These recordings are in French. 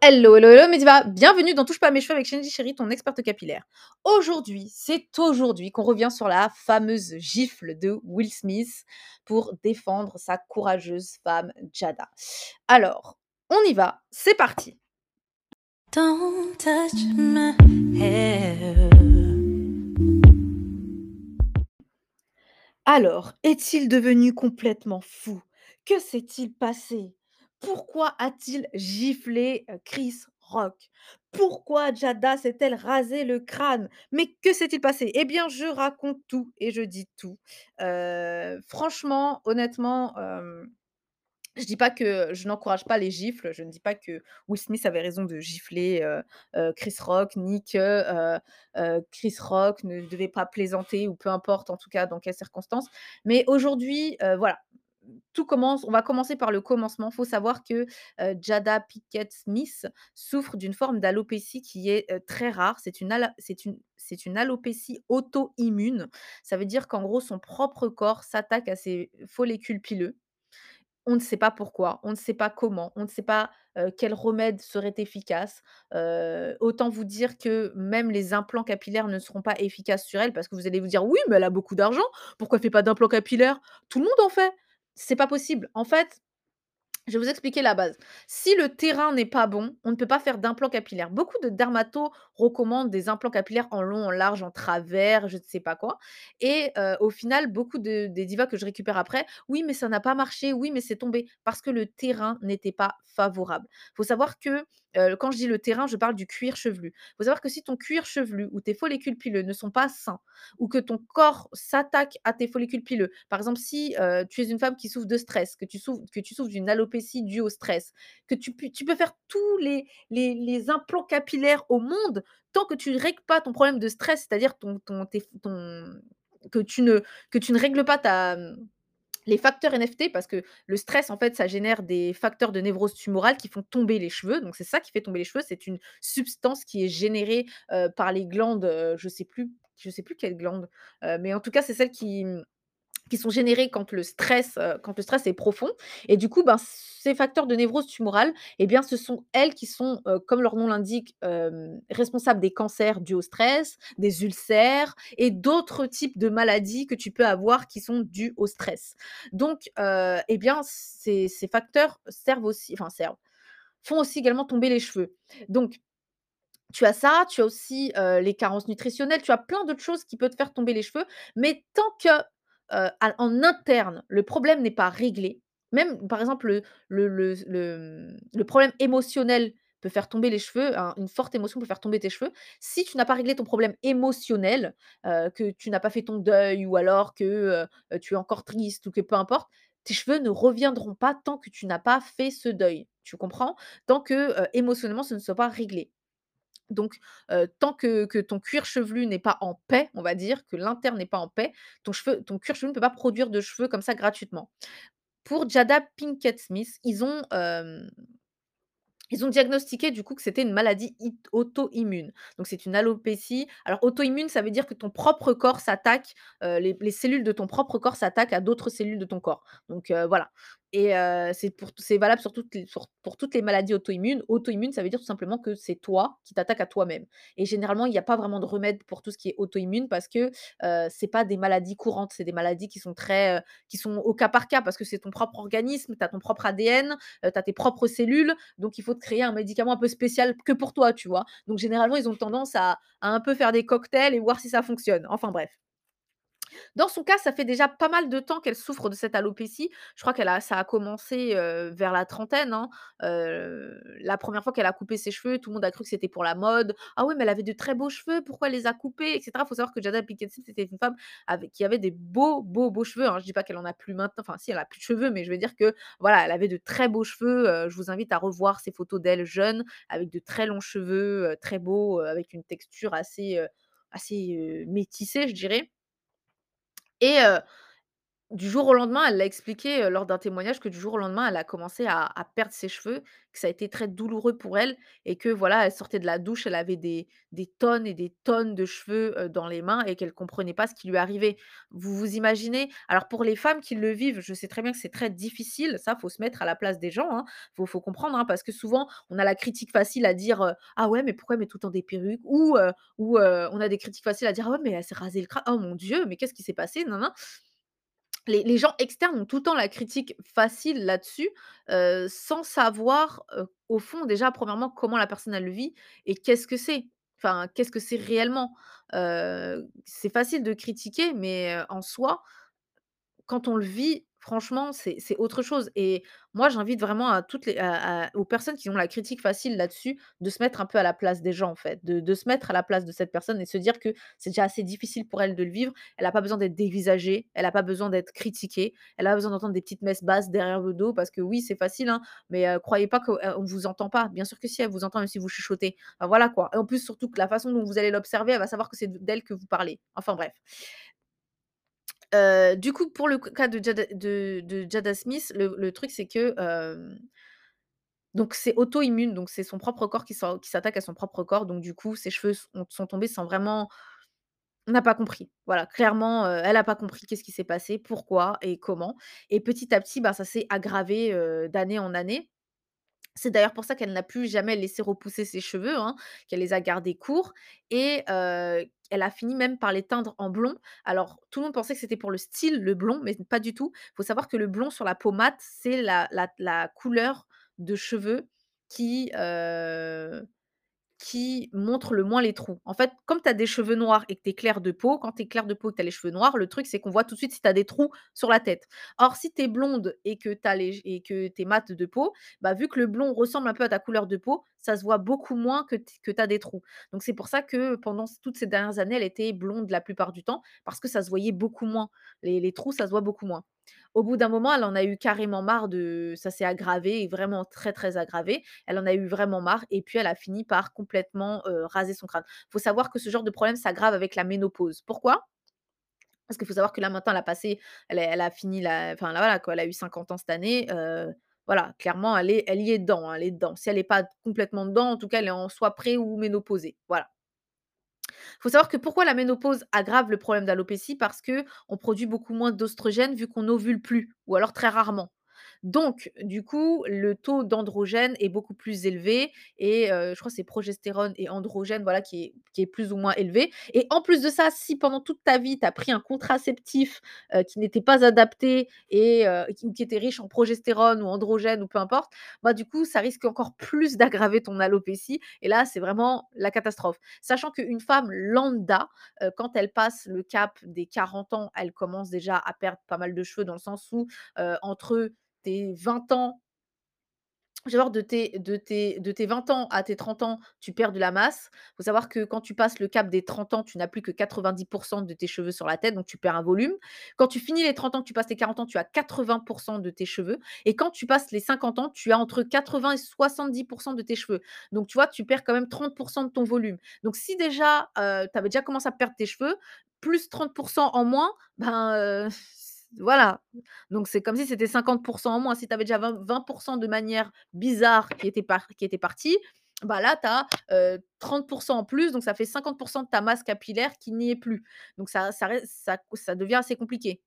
Hello, hello, hello, Mediva, bienvenue dans Touche pas à mes cheveux avec Shenji Chéri, ton experte capillaire. Aujourd'hui, c'est aujourd'hui qu'on revient sur la fameuse gifle de Will Smith pour défendre sa courageuse femme Jada. Alors, on y va, c'est parti. Don't touch my hair. Alors, est-il devenu complètement fou? Que s'est-il passé? Pourquoi a-t-il giflé Chris Rock? Pourquoi Jada s'est-elle rasé le crâne? Mais que s'est-il passé? Eh bien, je raconte tout et je dis tout. Franchement, honnêtement, je dis pas que je n'encourage pas les gifles. Je ne dis pas que Will Smith avait raison de gifler Chris Rock, ni que Chris Rock ne devait pas plaisanter, ou peu importe en tout cas dans quelles circonstances. Mais aujourd'hui, voilà, tout commence. On va commencer par le commencement. Il faut savoir que Jada Pickett Smith souffre d'une forme d'alopécie qui est très rare. C'est une, une, une alopécie auto-immune. Ça veut dire qu'en gros, son propre corps s'attaque à ses follicules pileux on ne sait pas pourquoi, on ne sait pas comment, on ne sait pas, quel remède serait efficace. Autant vous dire que même les implants capillaires ne seront pas efficaces sur elle parce que vous allez vous dire: «Oui, mais elle a beaucoup d'argent, pourquoi elle fait pas d'implant capillaire? Tout le monde en fait!» C'est pas possible. En fait, je vais vous expliquer la base. Si le terrain n'est pas bon, on ne peut pas faire d'implant capillaire. Beaucoup de dermatos recommandent des implants capillaires en long, en large, en travers, je ne sais pas quoi. Et au final, beaucoup de des divas que je récupère après: «Oui, mais ça n'a pas marché. Oui, mais c'est tombé», parce que le terrain n'était pas favorable. Il Faut savoir que, quand je dis le terrain, je parle du cuir chevelu. Il Faut savoir que si ton cuir chevelu ou tes follicules pileux ne sont pas sains ou que ton corps s'attaque à tes follicules pileux. Par exemple, si tu es une femme qui souffre de stress, que tu souffres, que tu souffres d'une alopécie due au stress, que tu, tu peux faire tous les implants capillaires au monde, tant que tu ne règles pas ton problème de stress, c'est-à-dire ton, que, tu ne, règles pas les facteurs NFT, parce que le stress, en fait, ça génère des facteurs de névrose tumorale qui font tomber les cheveux. Donc, c'est ça qui fait tomber les cheveux. C'est une substance qui est générée euh, par les glandes, euh, je sais plus, je sais plus quelle glande, euh, mais en tout cas, c'est celle qui, qui sont générés quand le stress, heu, quand le stress est profond et du coup, ben, ces facteurs de névrose tumorale eh bien, ce sont elles qui sont, heu, comme leur nom l'indique, hem, responsables des cancers dus au stress, des ulcères et d'autres types de maladies que tu peux avoir qui sont dus au stress. Donc, heu, eh bien, ces ces facteurs servent aussi enfin servent, font aussi également tomber les cheveux. Donc tu as ça, tu as aussi, les carences nutritionnelles, tu as plein d'autres choses qui peuvent te faire tomber les cheveux, mais tant que, heu, à en interne, le problème n'est pas réglé, même par exemple le problème émotionnel peut faire tomber les cheveux, un une forte émotion peut faire tomber tes cheveux. Si tu n'as pas réglé ton problème émotionnel, heu, que tu n'as pas fait ton deuil ou alors que, heu tu es encore triste ou que peu importe, tes cheveux ne reviendront pas tant que tu n'as pas fait ce deuil. Tu comprends? Tant que, émotionnellement, ce ne soit pas réglé. Donc, tant que ton cuir chevelu n'est pas en paix, on va dire, que l'interne n'est pas en paix, ton cheveu ton cuir chevelu ne peut pas produire de cheveux comme ça gratuitement. Pour Jada Pinkett Smith, ils ont, diagnostiqué du coup que c'était une maladie auto-immune. Donc c'est une alopécie. Alors auto-immune, ça veut dire que ton propre corps s'attaque, les les cellules de ton propre corps s'attaquent à d'autres cellules de ton corps. Donc voilà et c'est pour c'est valable pour toutes les maladies auto-immunes. Auto-immune, ça veut dire tout simplement que c'est toi qui t'attaques à toi-même et généralement, il y a pas vraiment de remède pour tout ce qui est auto-immune parce que, heu, c'est pas des maladies courantes, c'est des maladies qui sont très, qui sont au cas par cas parce que c'est ton propre organisme, tu as ton propre ADN, tu as tes propres cellules donc il faut te créer un médicament un peu spécial que pour toi, tu vois? Donc généralement, ils ont tendance à un peu faire des cocktails et voir si ça fonctionne. Enfin bref. Dans son cas, ça fait déjà pas mal de temps qu'elle souffre de cette alopécie. Je crois qu'elle a ça a commencé, vers la trentaine, hein. La première fois qu'elle a coupé ses cheveux, tout le monde a cru que c'était pour la mode. «Ah oui, mais elle avait de très beaux cheveux, pourquoi elle les a coupés?» et cetera. Faut savoir que Jada Pinkett Smith, c'était une femme qui avait des beaux, beaux, beaux cheveux, hein. Je dis pas qu'elle en a plus maintenant, enfin si, elle a plus de cheveux, mais je veux dire que, voilà, elle avait de très beaux cheveux, je vous invite à revoir ces photos d'elle jeune, avec de très longs cheveux, très beaux, avec une texture assez, assez, métissée, je dirais et heu Du jour au lendemain, elle l'a expliqué, lors d'un témoignage que du jour au lendemain, elle a commencé à perdre ses cheveux, que ça a été très douloureux pour elle et que voilà, elle sortait de la douche, elle avait des tonnes et des tonnes de cheveux, dans les mains et qu'elle comprenait pas ce qui lui arrivait. Vous vous imaginez? Alors pour les femmes qui le vivent, je sais très bien que c'est très difficile, ça, faut se mettre à la place des gens, hein. Faut comprendre, hein, parce que souvent, on a la critique facile à dire, «Ah ouais, mais pourquoi elle met tout le temps des perruques?» ou on a des critiques faciles à dire: «Ah ouais, mais elle s'est rasé le crâne. Oh mon Dieu, mais qu'est-ce qui s'est passé? Nin nin». Les gens externes ont tout le temps la critique facile là-dessus, sans savoir, au fond déjà premièrement comment la personne elle le vit et qu'est-ce que c'est? Enfin, qu'est-ce que c'est réellement? C'est facile de critiquer, mais en soi, quand on le vit, franchement, c'est autre chose et moi, j'invite vraiment toutes les aux personnes qui ont la critique facile là-dessus, de se mettre un peu à la place des gens, en fait, de se mettre à la place de cette personne et se dire que c'est déjà assez difficile pour elle de le vivre. Elle a pas besoin d'être dévisagée, elle a pas besoin d'être critiquée, elle a besoin d'entendre des petites messes basses derrière le dos parce que oui, c'est facile, hein, mais croyez pas qu'on ne vous entend pas. Bien sûr que si, elle vous entend même si vous chuchotez. Voilà quoi et en plus, surtout que la façon dont vous allez l'observer, elle va savoir que c'est d'elle que vous parlez. Enfin bref. Du coup, pour le cas de Jada Smith, le truc, c'est que, donc c'est auto-immune, donc c'est son propre corps qui s'attaque à son propre corps, donc du coup, ses cheveux sont tombés sans vraiment n'a pas compris. Voilà, clairement, elle a pas compris qu'est-ce qui s'est passé, pourquoi et comment. Et petit à petit, bah, ça s'est aggravé, d'année en année. C'est d'ailleurs pour ça qu'elle n'a plus jamais laissé repousser ses cheveux, hein, qu'elle les a gardés courts. Et elle a fini même par les teindre en blond. Alors tout le monde pensait que c'était pour le style, le blond, mais pas du tout. Il Faut savoir que le blond sur la peau mate, c'est la couleur de cheveux qui, heu qui montre le moins les trous. En fait, comme tu as des cheveux noirs et que tu es clair de peau, quand tu es clair de peau et que tu as les cheveux noirs, le truc, c'est qu'on voit tout de suite si tu as des trous sur la tête. Or, si tu es blonde et que tu es mate de peau, bah, vu que le blond ressemble un peu à ta couleur de peau, ça se voit beaucoup moins que tu as des trous. Donc c'est pour ça que pendant toutes ces dernières années, elle était blonde la plupart du temps, parce que ça se voyait beaucoup moins. Les les trous, ça se voit beaucoup moins. Au bout d'un moment, elle en a eu carrément marre de ça s'est aggravé vraiment très, très aggravé. Elle en a eu vraiment marre et puis elle a fini par complètement, raser son crâne. Faut savoir que ce genre de problème s'aggrave avec la ménopause. Pourquoi? Parce qu'il faut savoir que là maintenant elle a elle a fini la enfin là voilà quoi, elle a eu 50 ans cette année, voilà, clairement elle est elle y est dedans, hein, elle est dedans. Si elle est pas complètement dedans, en tout cas elle est en soit pré ou ménopausée, voilà. Faut savoir que pourquoi la ménopause aggrave le problème d'alopécie? Parce que on produit beaucoup moins d'oestrogènes vu qu'on ovule plus ou alors très rarement. Donc du coup, le taux d'androgène est beaucoup plus élevé et je crois que c'est progestérone et androgène, voilà, qui est plus ou moins élevé et en plus de ça, si pendant toute ta vie, tu as pris un contraceptif, qui n'était pas adapté et qui était riche en progestérone ou androgène ou peu importe, bah, du coup, ça risque encore plus d'aggraver ton alopécie et là, c'est vraiment la catastrophe. Sachant qu'une femme lambda, quand elle passe le cap des 40 ans, elle commence déjà à perdre pas mal de cheveux dans le sens où, entre tes 20 ans de tes de tes de tes 20 ans à tes 30 ans, tu perds de la masse. Faut savoir que quand tu passes le cap des 30 ans, tu n'as plus que 90 de tes cheveux sur la tête, donc tu perds un volume. Quand tu finis les 30 ans, tu passes les 40 ans, tu as 80 de tes cheveux et quand tu passes les 50 ans, tu as entre 80 et 70 de tes cheveux. Donc tu vois, tu perds quand même 30 de ton volume. Donc si déjà, heu, tu avais déjà commencé à perdre tes cheveux, plus 30 en moins, ben, heu, voilà. Donc c'est comme si c'était 50% en moins. Si tu avais déjà 20 20 de manière bizarre qui était par qui était partie, bah là, tu as, heu, 30% en plus, donc ça fait 50% de ta masse capillaire qui n'y est plus. Donc ça ça ça devient assez compliqué.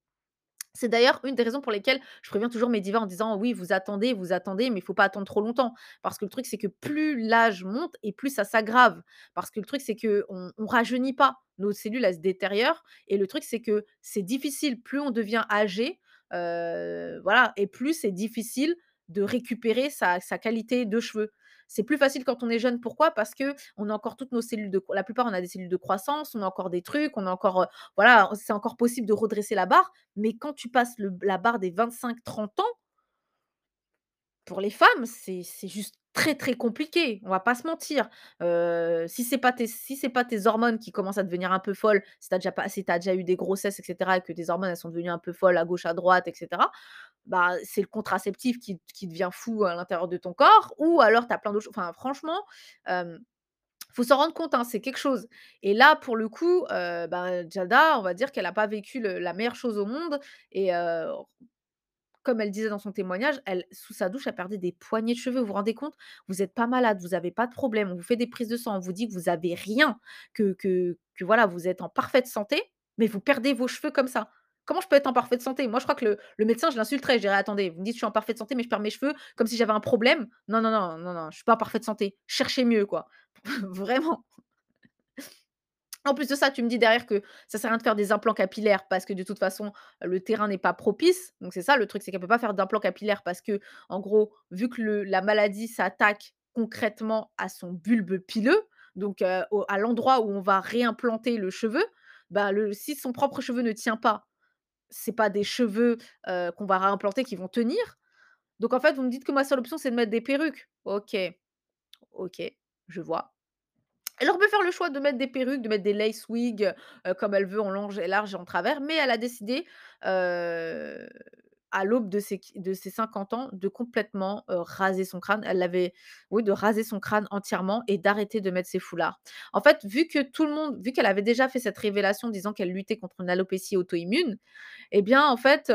C'est d'ailleurs une des raisons pour lesquelles je préviens toujours mes divas en disant: «Oui, vous attendez, vous attendez, mais il faut pas attendre trop longtemps». Parce que le truc, c'est que plus l'âge monte et plus ça s'aggrave. Parce que le truc, c'est qu'on on rajeunit pas. Nos cellules, elles se détériorent et le truc, c'est que c'est difficile, plus on devient âgé, heu, voilà et plus c'est difficile de récupérer sa qualité de cheveux. C'est plus facile quand on est jeune. Pourquoi? Parce que on a encore toutes nos cellules de la plupart, on a des cellules de croissance, on a encore des trucs, on a encore, heu, voilà, c'est encore possible de redresser la barre. Mais quand tu passes la barre des 25-30 ans, pour les femmes, c'est juste très, très compliqué, on va pas se mentir. Heu, si c'est pas tes si c'est pas tes hormones qui commencent à devenir un peu folles, si tu as déjà pas si tu déjà eu des grossesses et cetera et que tes hormones, elles sont devenues un peu folles à gauche, à droite et cetera, bah, c'est le contraceptif qui qui devient fou à l'intérieur de ton corps ou alors tu as plein d'autres choses enfin franchement, hem Faut s'en rendre compte, hein, c'est quelque chose et là, pour le coup, heu, ben, Giada, on va dire qu'elle a pas vécu la meilleure chose au monde et comme elle disait dans son témoignage, elle sous sa douche, elle perdait des poignées de cheveux. Vous vous rendez compte? Vous êtes pas malade, vous avez pas de problème, on vous fait des prises de sang, on vous dit que vous avez rien, que que que voilà, vous êtes en parfaite santé, mais vous perdez vos cheveux comme ça. Comment je peux être en parfaite santé? Moi, je crois que le médecin, je l'insulterais. Je dirais: «Attendez, vous me dites: "Je suis en parfaite santé", mais je perds mes cheveux comme si j'avais un problème? Non, non, non, non, non, je suis pas en parfaite santé. Cherchez mieux, quoi». Vraiment. En plus de ça, tu me dis derrière que ça sert à rien de faire des implants capillaires parce que de toute façon, le terrain n'est pas propice. Donc c'est ça le truc, c'est qu'elle peut pas faire d'implants capillaires parce que, en gros, vu que la maladie s'attaque concrètement à son bulbe pileux, donc au à l'endroit où on va réimplanter le cheveu, bah, si son propre cheveu ne tient pas, c'est pas des cheveux, qu'on va réimplanter qui vont tenir. Donc en fait, vous me dites que ma seule option, c'est de mettre des perruques. OK, OK, je vois. Elle aurait pu faire le choix de mettre des perruques, de mettre des lace wigs, comme elle veut en long et large et en travers, mais elle a décidé, à l'aube de ses de ses 50 ans, de complètement, raser son crâne. Elle l'avait oui, de raser son crâne entièrement et d'arrêter de mettre ses foulards. En fait, vu que tout le monde vu qu'elle avait déjà fait cette révélation disant qu'elle luttait contre une alopécie auto-immune et bien, en fait,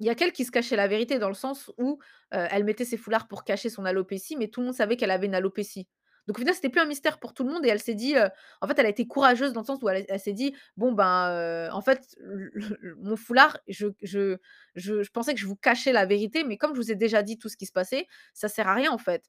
il y a qu'elle qui se cachait la vérité dans le sens où, elle mettait ses foulards pour cacher son alopécie, mais tout le monde savait qu'elle avait une alopécie. Donc au final, c'était plus un mystère pour tout le monde et elle s'est dit, heu, en fait, elle a été courageuse dans le sens où elle s'est dit: «Bon ben, heu, en fait, mon foulard, je je je pensais que je vous cachais la vérité, mais comme je vous ai déjà dit tout ce qui se passait, ça sert à rien en fait».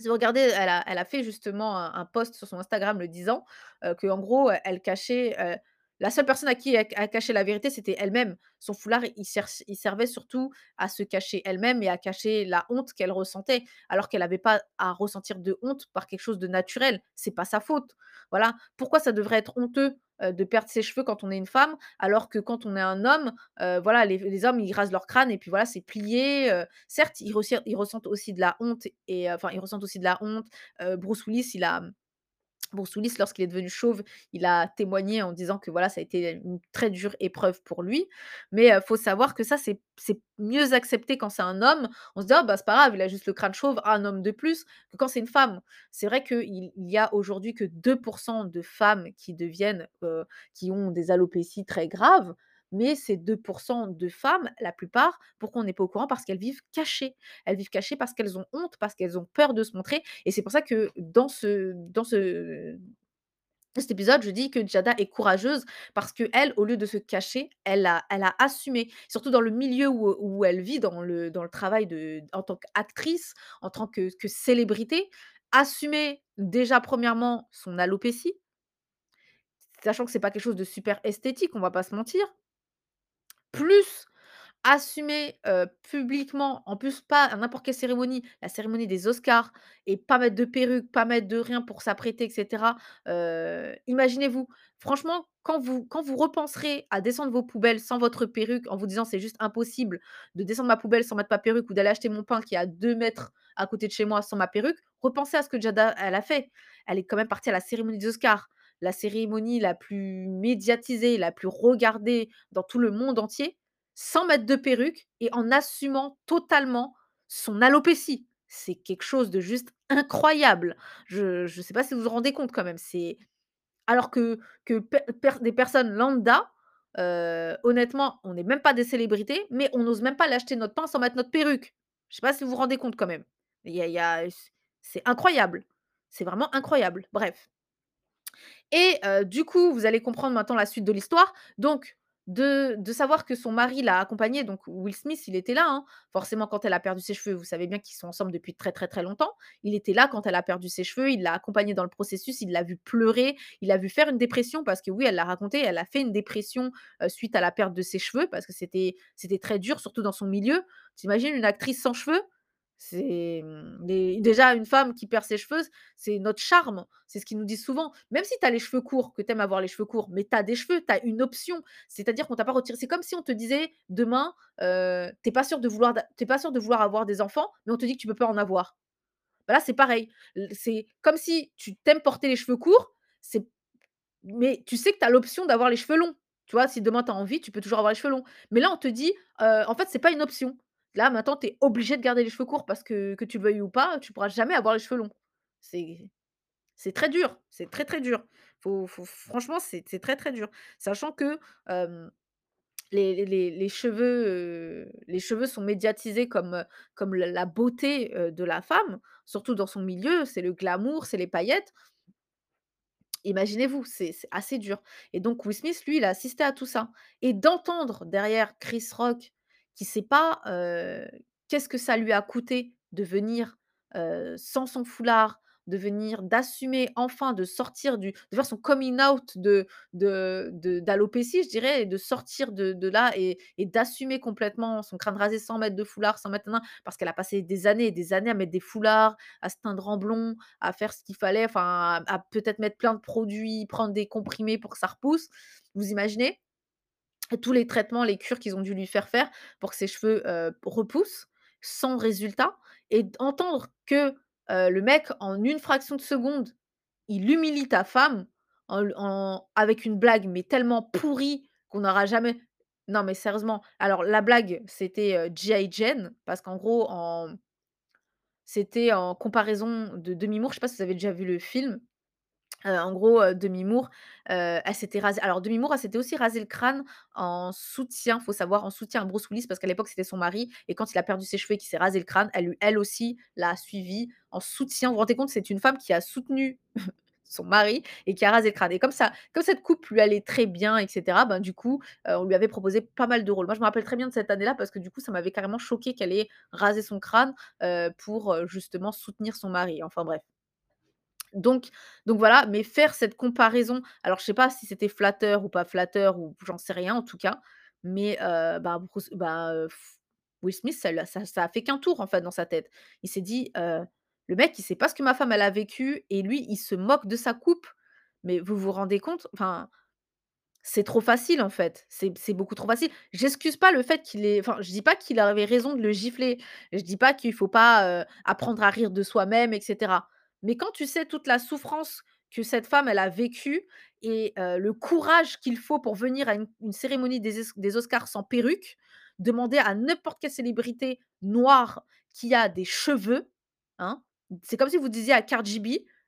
Si vous regardez, elle a elle a fait justement un post sur son Instagram le disant, heu, qu'en gros, heu, elle cachait, heu, la seule personne à qui elle elle cachait la vérité, c'était elle-même. Son foulard, il servait surtout à se cacher elle-même et à cacher la honte qu'elle ressentait, alors qu'elle avait pas à ressentir de honte par quelque chose de naturel. C'est pas sa faute. Voilà. Pourquoi ça devrait être honteux, heu, de perdre ses cheveux quand on est une femme, alors que quand on est un homme, heu, voilà, les hommes, ils rasent leur crâne et puis voilà, c'est plié, heu, certes, ils ils ressentent aussi de la honte et enfin, ils ressentent aussi de la honte. Bruce Willis, il a, Willis, lorsqu'il est devenu chauve, il a témoigné en disant que voilà, ça a été une très dure épreuve pour lui. Mais heu, faut savoir que ça, c'est mieux accepté quand c'est un homme. On se dit: «Ah bah, c'est pas grave, il a juste le crâne chauve, un homme de plus», que quand c'est une femme. C'est vrai qu'il il y a aujourd'hui que 2 de femmes qui deviennent, qui ont des alopécies très graves, mais ces 2% de femmes, la plupart, pourquoi on n'est pas au courant? Parce qu'elles vivent cachées. Elles vivent cachées parce qu'elles ont honte, parce qu'elles ont peur de se montrer et c'est pour ça que dans ce dans ce cet épisode, je dis que Giada est courageuse parce qu'elle, au lieu de se cacher, elle a elle a assumé. Surtout dans le milieu où où elle vit, dans le dans le travail de en tant qu'actrice, en tant que que célébrité, assumer déjà premièrement son alopécie sachant que c'est pas quelque chose de super esthétique, on va pas se mentir. Plus assumer, publiquement, en plus pas à n'importe quelle cérémonie, la cérémonie des Oscars et pas mettre de perruque, pas mettre de rien pour s'apprêter et cetera. Heu, imaginez-vous, franchement, quand vous repenserez à descendre vos poubelles sans votre perruque, en vous disant: «C'est juste impossible de descendre ma poubelle sans mettre ma perruque ou d'aller acheter mon pain qui est à 2 mètres à côté de chez moi sans ma perruque», repensez à ce que elle a fait. Elle est quand même partie à la cérémonie des Oscars, la cérémonie la plus médiatisée, la plus regardée dans tout le monde entier, sans mettre de perruque et en assumant totalement son alopécie. C'est quelque chose de juste incroyable. Je je sais pas si vous vous rendez compte quand même, c'est alors que des personnes lambda, heu, honnêtement, on n'est même pas des célébrités, mais on n'ose même pas aller acheter notre pain sans mettre notre perruque. Je sais pas si vous vous rendez compte quand même. Y a c'est incroyable. C'est vraiment incroyable. Bref. Et du coup, vous allez comprendre maintenant la suite de l'histoire. Donc de de savoir que son mari l'a accompagnée, donc Will Smith, il était là, hein. Forcément, quand elle a perdu ses cheveux, vous savez bien qu'ils sont ensemble depuis très, très, très longtemps. Il était là quand elle a perdu ses cheveux, il l'a accompagnée dans le processus, il l'a vue pleurer, il l'a vue faire une dépression parce que oui, elle l'a raconté, elle a fait une dépression, suite à la perte de ses cheveux parce que c'était c'était très dur, surtout dans son milieu. Tu imagines une actrice sans cheveux? C'est, mmh, dé déjà une femme qui perd ses cheveux, c'est notre charme. C'est ce qu'ils nous disent souvent. Même si tu as les cheveux courts, que tu aimes avoir les cheveux courts, mais tu as des cheveux, tu as une option. C'est-à-dire qu'on t'a pas retiré c'est comme si on te disait demain, heu, tu es pas sûr de vouloir d'a tu es pas sûr de vouloir avoir des enfants, mais on te dit que tu peux pas en avoir. Bah, là, c'est pareil. C'est comme si tu tu aimes porter les cheveux courts, c'est mais tu sais que tu as l'option d'avoir les cheveux longs. Tu vois? Si demain tu as envie, tu peux toujours avoir les cheveux longs. Mais là, on te dit, heu, en fait, c'est pas une option. Là, maintenant, tu es obligé de garder les cheveux courts parce que que tu le veuilles ou pas, tu pourras jamais avoir les cheveux longs. C'est C'est très dur, c'est très, très dur. Faut faut franchement, c'est très, très dur. Sachant que, les les les cheveux, les cheveux sont médiatisés comme, comme la beauté, de la femme, surtout dans son milieu, c'est le glamour, c'est les paillettes. Imaginez-vous, c'est c'est assez dur et donc Will Smith, lui, il a assisté à tout ça et d'entendre derrière Chris Rock qui sait pas, qu'est-ce que ça lui a coûté de venir, sans son foulard, de venir d'assumer enfin, de sortir du de faire son coming out de de de d'alopécie, je dirais et de sortir de là et d'assumer complètement son crâne rasé sans mettre de foulard, sans mettre parce qu'elle a passé des années et des années à mettre des foulards, à se teindre en blond, à faire ce qu'il fallait, enfin, à peut-être mettre plein de produits, prendre des comprimés pour que ça repousse. Vous imaginez? Tous les traitements, les cures qu'ils ont dû lui faire faire pour que ses cheveux, repoussent sans résultat et d'entendre que, le mec en une fraction de seconde, il humilie ta femme en l en avec une blague mais tellement pourrie qu'on n'aura jamais non mais sérieusement, alors la blague c'était, heu, G.I. Jane parce qu'en gros en c'était en comparaison de Demi Moore, je sais pas si vous avez déjà vu le film? Heu, en gros, heu, Demi Moore, heu, elle s'était rasée alors Demi Moore, elle s'était aussi rasé le crâne en soutien, faut savoir, en soutien à Bruce Willis parce qu'à l'époque, c'était son mari et quand il a perdu ses cheveux et qu'il s'est rasé le crâne, elle elle aussi l'a suivi en soutien. Vous vous rendez compte? C'est une femme qui a soutenu son mari et qui a rasé le crâne et comme ça comme cette coupe lui allait très bien et cetera, ben, du coup, on lui avait proposé pas mal de rôles. Moi, je me rappelle très bien de cette année-là parce que du coup, ça m'avait carrément choquée qu'elle ait rasé son crâne, pour, justement soutenir son mari. Enfin bref. Donc donc voilà, mais faire cette comparaison, alors je sais pas si c'était flatteur ou pas flatteur ou j'en sais rien en tout cas, mais bah, bah, Will Smith ça ça a fait qu'un tour en fait dans sa tête. Il s'est dit, «Le mec il sait pas ce que ma femme elle a vécu et lui il se moque de sa coupe». Mais vous vous rendez compte? Enfin, c'est trop facile en fait, c'est beaucoup trop facile. J'excuse pas le fait qu'il ait enfin je dis pas qu'il avait raison de le gifler. Je dis pas qu'il faut pas, apprendre à rire de soi-même et cetera. Mais quand tu sais toute la souffrance que cette femme a vécue et le courage qu'il faut pour venir à une cérémonie des es des Oscars sans perruque, demander à n'importe quelle célébrité noire qui a des cheveux, hein, c'est comme si vous disiez à Cardi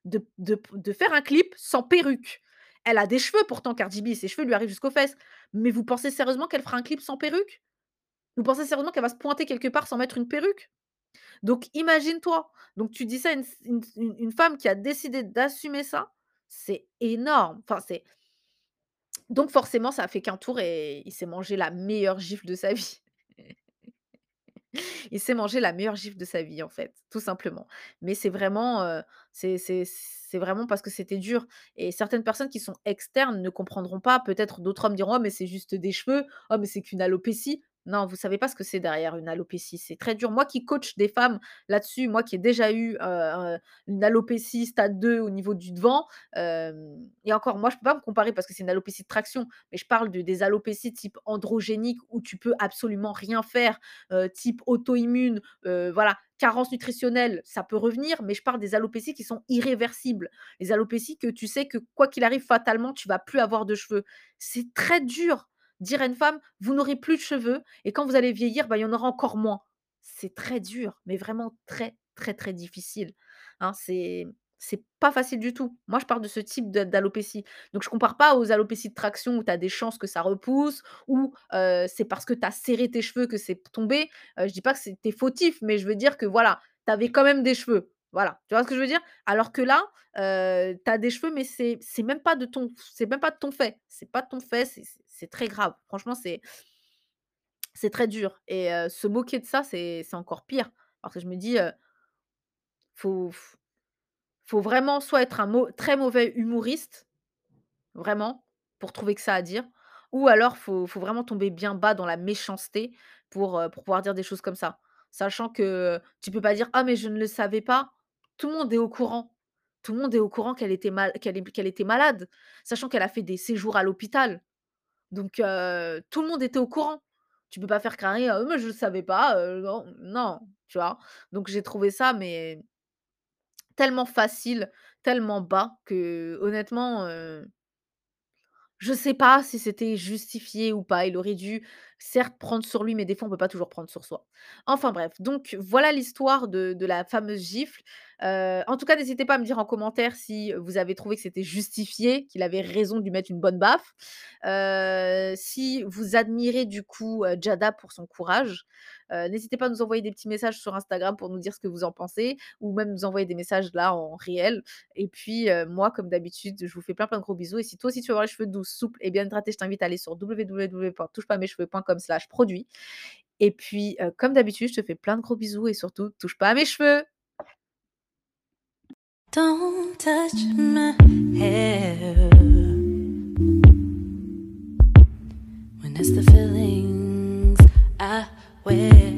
de faire un clip sans perruque. Elle a des cheveux pourtant Cardi B, ses cheveux lui arrivent jusqu'aux fesses. Mais vous pensez sérieusement qu'elle fera un clip sans perruque? Vous pensez sérieusement qu'elle va se pointer quelque part sans mettre une perruque? Donc imagine-toi, donc tu dis ça à une une femme qui a décidé d'assumer ça, c'est énorme. Enfin c'est donc forcément ça a fait qu'un tour et il s'est mangé la meilleure gifle de sa vie. Il s'est mangé la meilleure gifle de sa vie en fait, tout simplement. Mais c'est vraiment, c'est c'est c'est vraiment parce que c'était dur et certaines personnes qui sont externes ne comprendront pas. Peut-être d'autres hommes diront: «Oh mais c'est juste des cheveux. Oh mais c'est qu'une alopécie». Non, vous savez pas ce que c'est derrière une alopécie, c'est très dur. Moi qui coach des femmes là-dessus, moi qui ai déjà eu, une alopécie stade 2 au niveau du devant, et encore moi je peux pas me comparer parce que c'est une alopécie de traction, mais je parle de des alopécies type androgénique où tu peux absolument rien faire, type auto-immune, voilà, carence nutritionnelle, ça peut revenir, mais je parle des alopécies qui sont irréversibles. Les alopécies que tu sais que quoi qu'il arrive fatalement, tu vas plus avoir de cheveux. C'est très dur, dire une femme: «Vous n'aurez plus de cheveux et quand vous allez vieillir, bah, il y en aura encore moins». C'est très dur, mais vraiment très, très, très difficile, hein. C'est c'est pas facile du tout. Moi, je parle de ce type d'alopécie. Donc je compare pas aux alopécies de traction où tu as des chances que ça repousse ou c'est parce que tu as serré tes cheveux que c'est tombé. Heu, je dis pas que c'était fautif, mais je veux dire que voilà, tu avais quand même des cheveux. Voilà, tu vois ce que je veux dire? Alors que là, heu, tu des cheveux, mais c'est même pas de ton c'est même pas de ton fait. C'est pas de ton fait, c'est très grave. Franchement, c'est très dur et se moquer de ça, c'est encore pire. Parce que je me dis, heu, faut faut vraiment soit être un très mauvais humoriste, vraiment, pour trouver que ça à dire, ou alors faut faut vraiment tomber bien bas dans la méchanceté pour pouvoir dire des choses comme ça. Sachant que tu peux pas dire: «Ah mais je ne le savais pas». Tout le monde est au courant. Tout le monde est au courant qu'elle était malade, sachant qu'elle a fait des séjours à l'hôpital. Donc tout le monde était au courant. Tu peux pas faire carré: «Ah mais je le savais pas, non». Non, tu vois? Donc j'ai trouvé ça mais tellement facile, tellement bas que honnêtement, je sais pas si c'était justifié ou pas. Il aurait dû certes prendre sur lui, mais des fois on peut pas toujours prendre sur soi. Enfin bref, donc voilà l'histoire de de la fameuse gifle. Heu, en tout cas, n'hésitez pas à me dire en commentaire si vous avez trouvé que c'était justifié, qu'il avait raison de lui mettre une bonne baffe. Heu, si vous admirez du coup, heu, Giada pour son courage, n'hésitez pas à nous envoyer des petits messages sur Instagram pour nous dire ce que vous en pensez ou même nous envoyer des messages là en réel et puis, moi comme d'habitude, je vous fais plein, plein de gros bisous et si toi aussi tu veux avoir les cheveux doux, souples et bien hydratés, je t'invite à aller sur www.touchepasamescheveux.com/produits et puis, heu, comme d'habitude, je te fais plein de gros bisous et surtout touche pas à mes cheveux! Don't touch my hair when the I wear.